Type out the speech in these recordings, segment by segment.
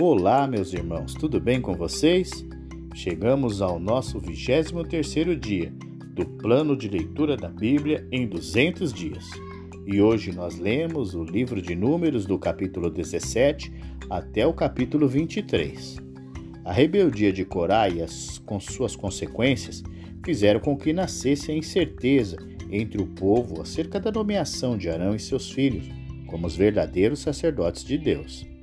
Olá, meus irmãos, tudo bem com vocês? Chegamos ao nosso 23º dia do plano de leitura da Bíblia em 200 dias. E hoje nós lemos o livro de Números do capítulo 17 até o capítulo 23. A rebeldia de Corá e as, com suas consequências fizeram com que nascesse a incerteza entre o povo acerca da nomeação de Arão e seus filhos como os verdadeiros sacerdotes de Deus.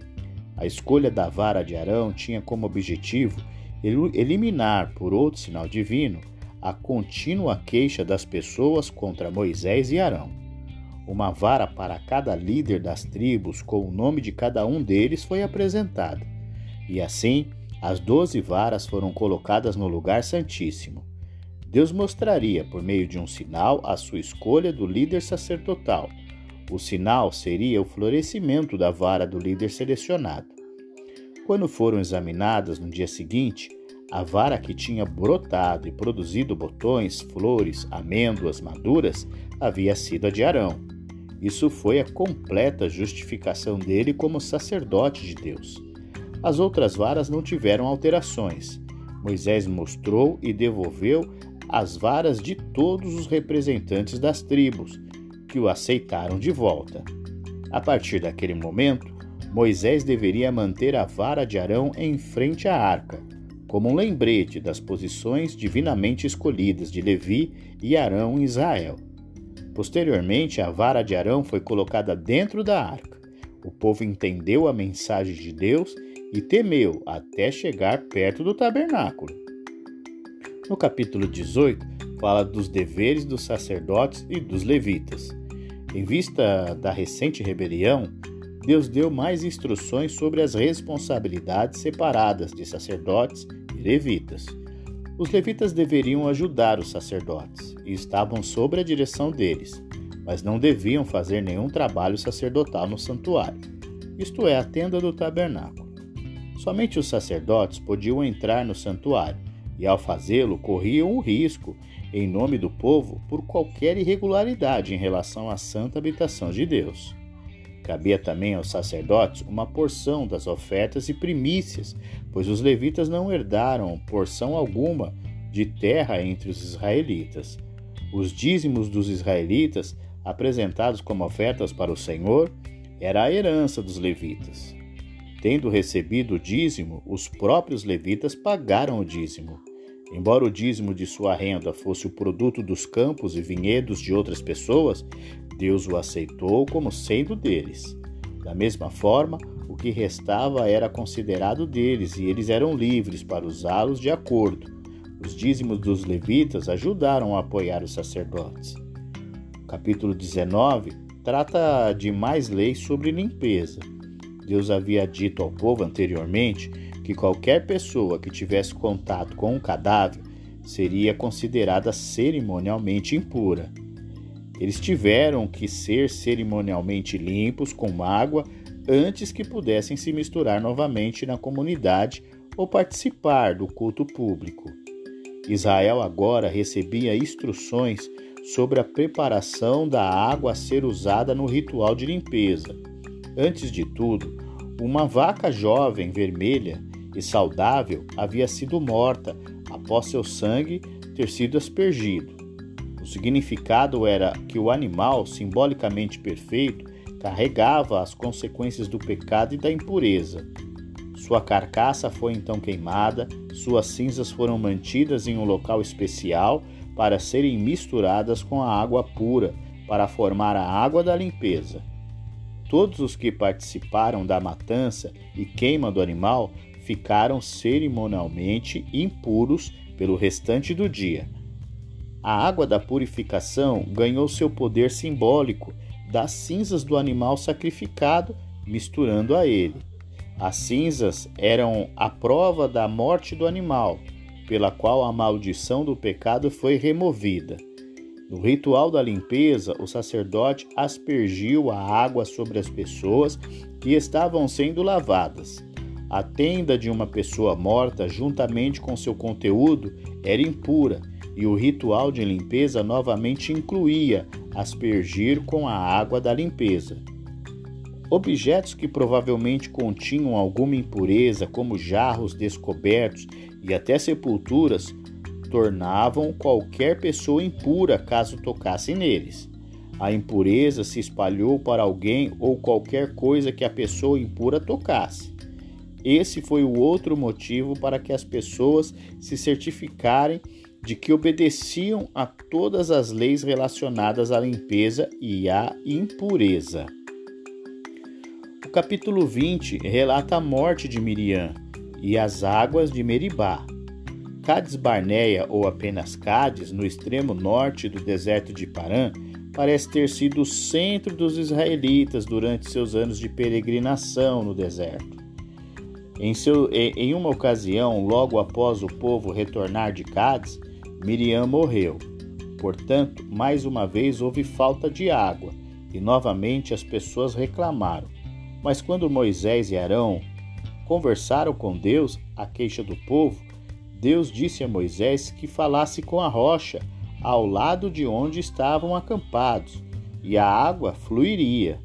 A escolha da vara de Arão tinha como objetivo eliminar, por outro sinal divino, a contínua queixa das pessoas contra Moisés e Arão. Uma vara para cada líder das tribos, com o nome de cada um deles, foi apresentada. E assim, as doze varas foram colocadas no lugar santíssimo. Deus mostraria, por meio de um sinal, a sua escolha do líder sacerdotal o sinal seria o florescimento da vara do líder selecionado. Quando foram examinadas no dia seguinte, a vara que tinha brotado e produzido botões, flores, amêndoas maduras havia sido a de Arão. Isso foi a completa justificação dele como sacerdote de Deus. As outras varas não tiveram alterações. Moisés mostrou e devolveu as varas de todos os representantes das tribos, que o aceitaram de volta. A partir daquele momento, Moisés deveria manter a vara de Arão em frente à arca, como um lembrete das posições divinamente escolhidas de Levi e Arão em Israel. Posteriormente, a vara de Arão foi colocada dentro da arca. O povo entendeu a mensagem de Deus e temeu até chegar perto do tabernáculo. No capítulo 18, fala dos deveres dos sacerdotes e dos levitas. Em vista da recente rebelião, Deus deu mais instruções sobre as responsabilidades separadas de sacerdotes e levitas. Os levitas deveriam ajudar os sacerdotes e estavam sob a direção deles, mas não deviam fazer nenhum trabalho sacerdotal no santuário, isto é, a tenda do tabernáculo. Somente os sacerdotes podiam entrar no santuário e, ao fazê-lo, corriam o risco em nome do povo por qualquer irregularidade em relação à santa habitação de Deus. Cabia também aos sacerdotes uma porção das ofertas e primícias, pois os levitas não herdaram porção alguma de terra entre os israelitas. Os dízimos dos israelitas, apresentados como ofertas para o Senhor, era a herança dos levitas. Tendo recebido o dízimo, os próprios levitas pagaram o dízimo. Embora o dízimo de sua renda fosse o produto dos campos e vinhedos de outras pessoas, Deus o aceitou como sendo deles. Da mesma forma, o que restava era considerado deles e eles eram livres para usá-los de acordo. Os dízimos dos levitas ajudaram a apoiar os sacerdotes. O capítulo 19 trata de mais leis sobre limpeza. Deus havia dito ao povo anteriormente que qualquer pessoa que tivesse contato com um cadáver seria considerada cerimonialmente impura. Eles tiveram que ser cerimonialmente limpos com água antes que pudessem se misturar novamente na comunidade ou participar do culto público. Israel agora recebia instruções sobre a preparação da água a ser usada no ritual de limpeza. Antes de tudo, uma vaca jovem vermelha e saudável havia sido morta após seu sangue ter sido aspergido. O significado era que o animal, simbolicamente perfeito, carregava as consequências do pecado e da impureza. Sua carcaça foi então queimada, suas cinzas foram mantidas em um local especial para serem misturadas com a água pura, para formar a água da limpeza. Todos os que participaram da matança e queima do animal ficaram cerimonialmente impuros pelo restante do dia. A água da purificação ganhou seu poder simbólico das cinzas do animal sacrificado, misturando a ele. As cinzas eram a prova da morte do animal, pela qual a maldição do pecado foi removida. No ritual da limpeza, o sacerdote aspergiu a água sobre as pessoas que estavam sendo lavadas. A tenda de uma pessoa morta, juntamente com seu conteúdo, era impura, e o ritual de limpeza novamente incluía aspergir com a água da limpeza. objetos que provavelmente continham alguma impureza, como jarros descobertos e até sepulturas, tornavam qualquer pessoa impura caso tocasse neles. A impureza se espalhou para alguém ou qualquer coisa que a pessoa impura tocasse. Esse foi o outro motivo para que as pessoas se certificarem de que obedeciam a todas as leis relacionadas à limpeza e à impureza. O capítulo 20 relata a morte de Miriam e as águas de Meribá. Cades Barneia, ou apenas Cades, no extremo norte do deserto de Parã, parece ter sido o centro dos israelitas durante seus anos de peregrinação no deserto. Em, seu, em uma ocasião, logo após o povo retornar de Cádiz, Miriam morreu. Portanto, mais uma vez houve falta de água e novamente as pessoas reclamaram. Mas quando Moisés e Arão conversaram com Deus a queixa do povo, Deus disse a Moisés que falasse com a rocha ao lado de onde estavam acampados, e a água fluiria.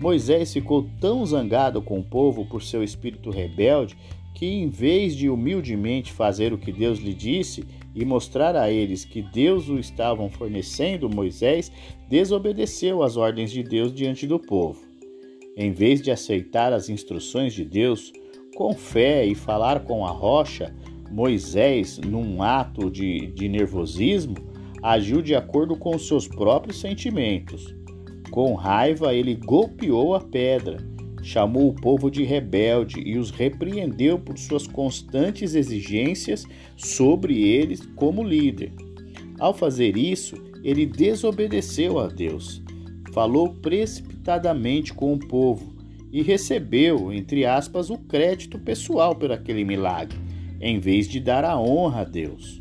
Moisés ficou tão zangado com o povo por seu espírito rebelde que, em vez de humildemente fazer o que Deus lhe disse e mostrar a eles que Deus o estavam fornecendo, Moisés desobedeceu às ordens de Deus diante do povo. Em vez de aceitar as instruções de Deus com fé e falar com a rocha, Moisés, num ato de, de nervosismo, agiu de acordo com os seus próprios sentimentos. Com raiva, ele golpeou a pedra, chamou o povo de rebelde e os repreendeu por suas constantes exigências sobre eles como líder. Ao fazer isso, ele desobedeceu a Deus, falou precipitadamente com o povo e recebeu, entre aspas, o crédito pessoal por aquele milagre em vez de dar a honra a Deus.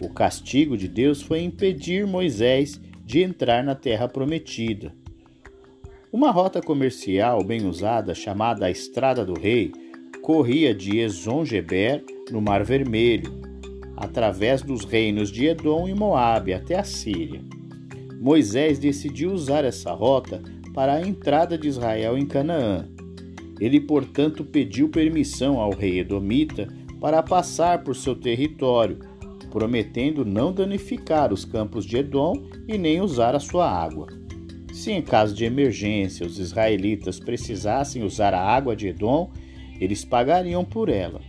O castigo de Deus foi impedir Moisés de entrar na terra prometida. Uma rota comercial bem usada, chamada a Estrada do Rei, corria de Ezon-Geber, no Mar Vermelho, através dos reinos de Edom e Moabe até a Síria. Moisés decidiu usar essa rota para a entrada de Israel em Canaã. Ele, portanto, pediu permissão ao rei Edomita para passar por seu território, prometendo não danificar os campos de Edom e nem usar a sua água. Se em caso de emergência os israelitas precisassem usar a água de Edom, eles pagariam por ela.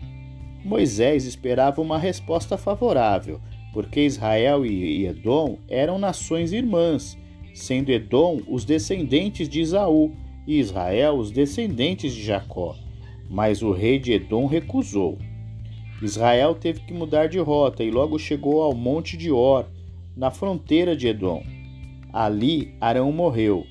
Moisés esperava uma resposta favorável, porque Israel e Edom eram nações irmãs, sendo Edom os descendentes de Isaú e Israel os descendentes de Jacó. Mas o rei de Edom recusou. Israel teve que mudar de rota e logo chegou ao monte de Or, na fronteira de Edom. Ali Arão morreu.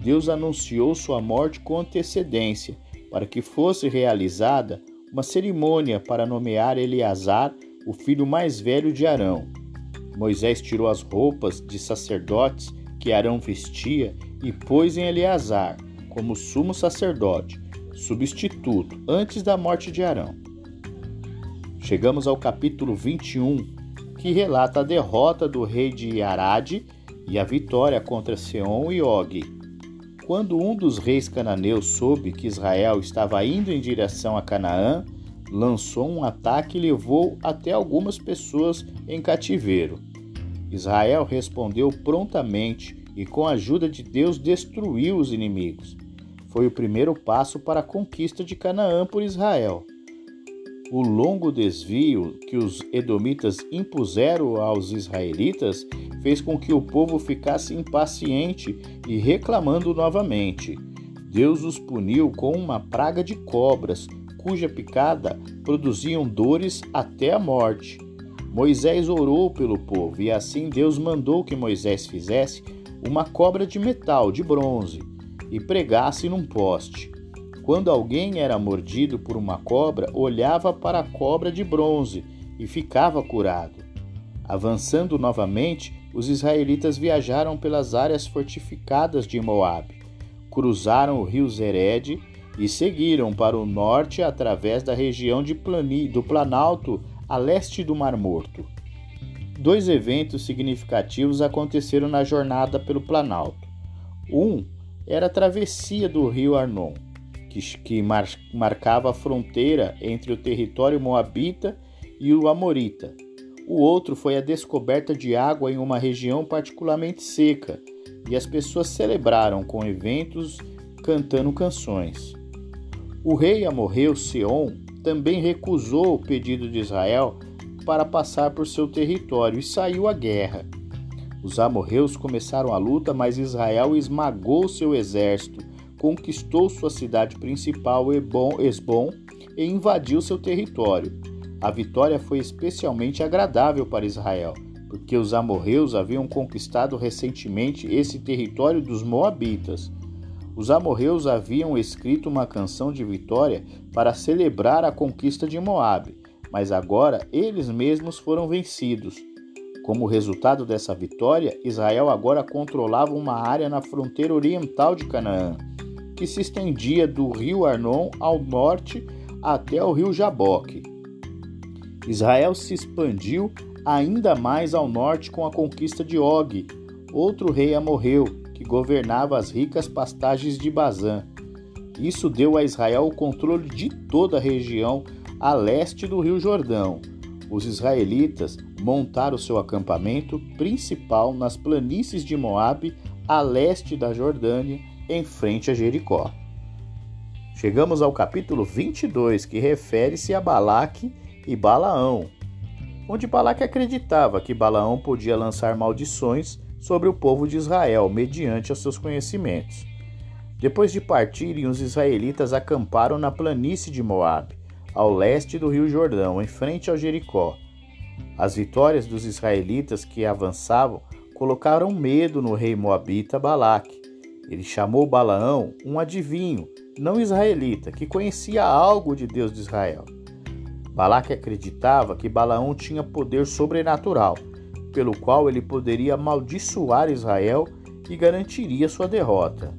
Deus anunciou sua morte com antecedência, para que fosse realizada uma cerimônia para nomear Eleazar, o filho mais velho de Arão. Moisés tirou as roupas de sacerdotes que Arão vestia e pôs em Eleazar, como sumo sacerdote, substituto, antes da morte de Arão. Chegamos ao capítulo 21, que relata a derrota do rei de Arad e a vitória contra Seom e Og. Quando um dos reis cananeus soube que Israel estava indo em direção a Canaã, lançou um ataque e levou até algumas pessoas em cativeiro. Israel respondeu prontamente e, com a ajuda de Deus, destruiu os inimigos. Foi o primeiro passo para a conquista de Canaã por Israel. O longo desvio que os edomitas impuseram aos israelitas fez com que o povo ficasse impaciente e reclamando novamente. Deus os puniu com uma praga de cobras, cuja picada produziam dores até a morte. Moisés orou pelo povo e assim Deus mandou que Moisés fizesse uma cobra de metal, de bronze, e pregasse num poste. Quando alguém era mordido por uma cobra, olhava para a cobra de bronze e ficava curado. Avançando novamente, os israelitas viajaram pelas áreas fortificadas de Moabe, cruzaram o rio Zered e seguiram para o norte através da região Plani, do Planalto a leste do Mar Morto. Dois eventos significativos aconteceram na jornada pelo Planalto. Um era a travessia do rio Arnon, que, que mar, marcava a fronteira entre o território moabita e o amorita. O outro foi a descoberta de água em uma região particularmente seca, e as pessoas celebraram com eventos cantando canções. O rei amorreu Seom também recusou o pedido de Israel para passar por seu território e saiu à guerra. Os amorreus começaram a luta, mas Israel esmagou seu exército, conquistou sua cidade principal, Esbom, e invadiu seu território. A vitória foi especialmente agradável para Israel, porque os amorreus haviam conquistado recentemente esse território dos moabitas. Os amorreus haviam escrito uma canção de vitória para celebrar a conquista de Moabe, mas agora eles mesmos foram vencidos. Como resultado dessa vitória, Israel agora controlava uma área na fronteira oriental de Canaã, que se estendia do rio Arnon ao norte até o rio Jaboque. Israel se expandiu ainda mais ao norte com a conquista de Og, outro rei amorreu, que governava as ricas pastagens de Bazã. Isso deu a Israel o controle de toda a região a leste do Rio Jordão. Os israelitas montaram seu acampamento principal nas planícies de Moabe, a leste da Jordânia, em frente a Jericó. Chegamos ao capítulo 22, que refere-se a Balaque e Balaão, onde Balaque acreditava que Balaão podia lançar maldições sobre o povo de Israel, mediante os seus conhecimentos. Depois de partirem, os israelitas acamparam na planície de Moabe, ao leste do rio Jordão, em frente ao Jericó. As vitórias dos israelitas que avançavam colocaram medo no rei moabita Balaque. Ele chamou Balaão um adivinho, não israelita, que conhecia algo de Deus de Israel. Balaque acreditava que Balaão tinha poder sobrenatural pelo qual ele poderia amaldiçoar Israel e garantiria sua derrota.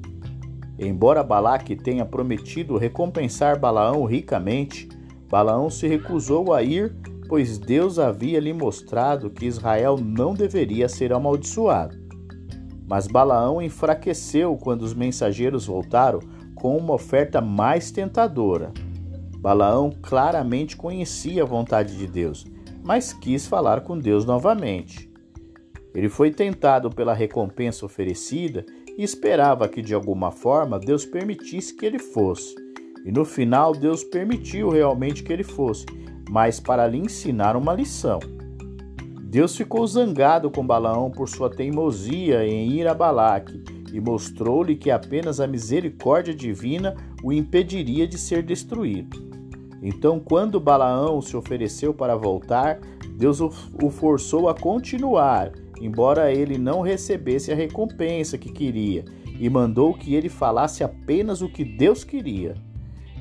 Embora Balaque tenha prometido recompensar Balaão ricamente, Balaão se recusou a ir, pois Deus havia lhe mostrado que Israel não deveria ser amaldiçoado. Mas Balaão enfraqueceu quando os mensageiros voltaram com uma oferta mais tentadora. Balaão claramente conhecia a vontade de Deus mas quis falar com Deus novamente. Ele foi tentado pela recompensa oferecida e esperava que de alguma forma Deus permitisse que ele fosse. E no final Deus permitiu realmente que ele fosse, mas para lhe ensinar uma lição. Deus ficou zangado com Balaão por sua teimosia em ir a Balaque e mostrou-lhe que apenas a misericórdia divina o impediria de ser destruído. Então, quando Balaão se ofereceu para voltar, Deus o forçou a continuar, embora ele não recebesse a recompensa que queria, e mandou que ele falasse apenas o que Deus queria.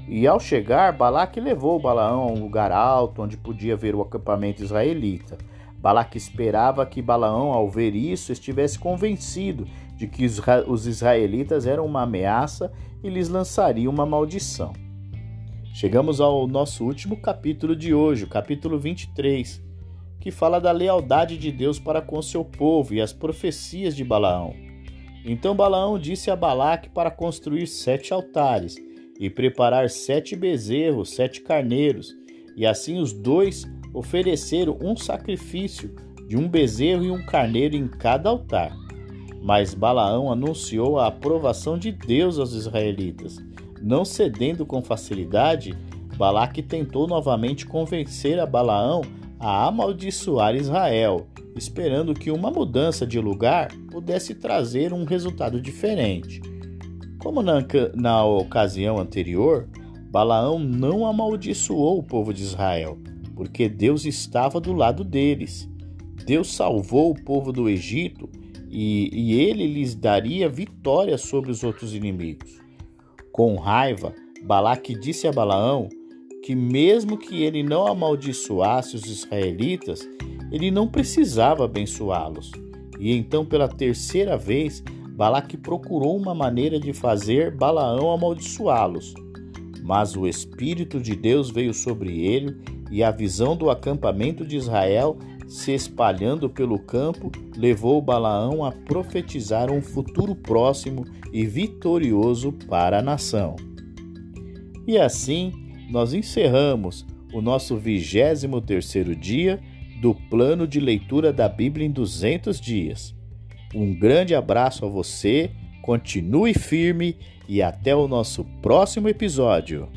E ao chegar, Balaque levou Balaão a um lugar alto onde podia ver o acampamento israelita. Balaque esperava que Balaão, ao ver isso, estivesse convencido de que os israelitas eram uma ameaça e lhes lançaria uma maldição. Chegamos ao nosso último capítulo de hoje, o capítulo 23, que fala da lealdade de Deus para com seu povo e as profecias de Balaão. Então Balaão disse a Balaque para construir sete altares e preparar sete bezerros, sete carneiros, e assim os dois ofereceram um sacrifício de um bezerro e um carneiro em cada altar. Mas Balaão anunciou a aprovação de Deus aos israelitas não cedendo com facilidade, Balaque tentou novamente convencer a Balaão a amaldiçoar Israel, esperando que uma mudança de lugar pudesse trazer um resultado diferente. Como na, na ocasião anterior, Balaão não amaldiçoou o povo de Israel, porque Deus estava do lado deles. Deus salvou o povo do Egito e, e ele lhes daria vitória sobre os outros inimigos. Com raiva, Balaque disse a Balaão que, mesmo que ele não amaldiçoasse os israelitas, ele não precisava abençoá-los. E então, pela terceira vez, Balaque procurou uma maneira de fazer Balaão amaldiçoá-los. Mas o Espírito de Deus veio sobre ele, e a visão do acampamento de Israel se espalhando pelo campo, levou Balaão a profetizar um futuro próximo e vitorioso para a nação. E assim, nós encerramos o nosso 23 terceiro dia do plano de leitura da Bíblia em 200 dias. Um grande abraço a você, continue firme e até o nosso próximo episódio.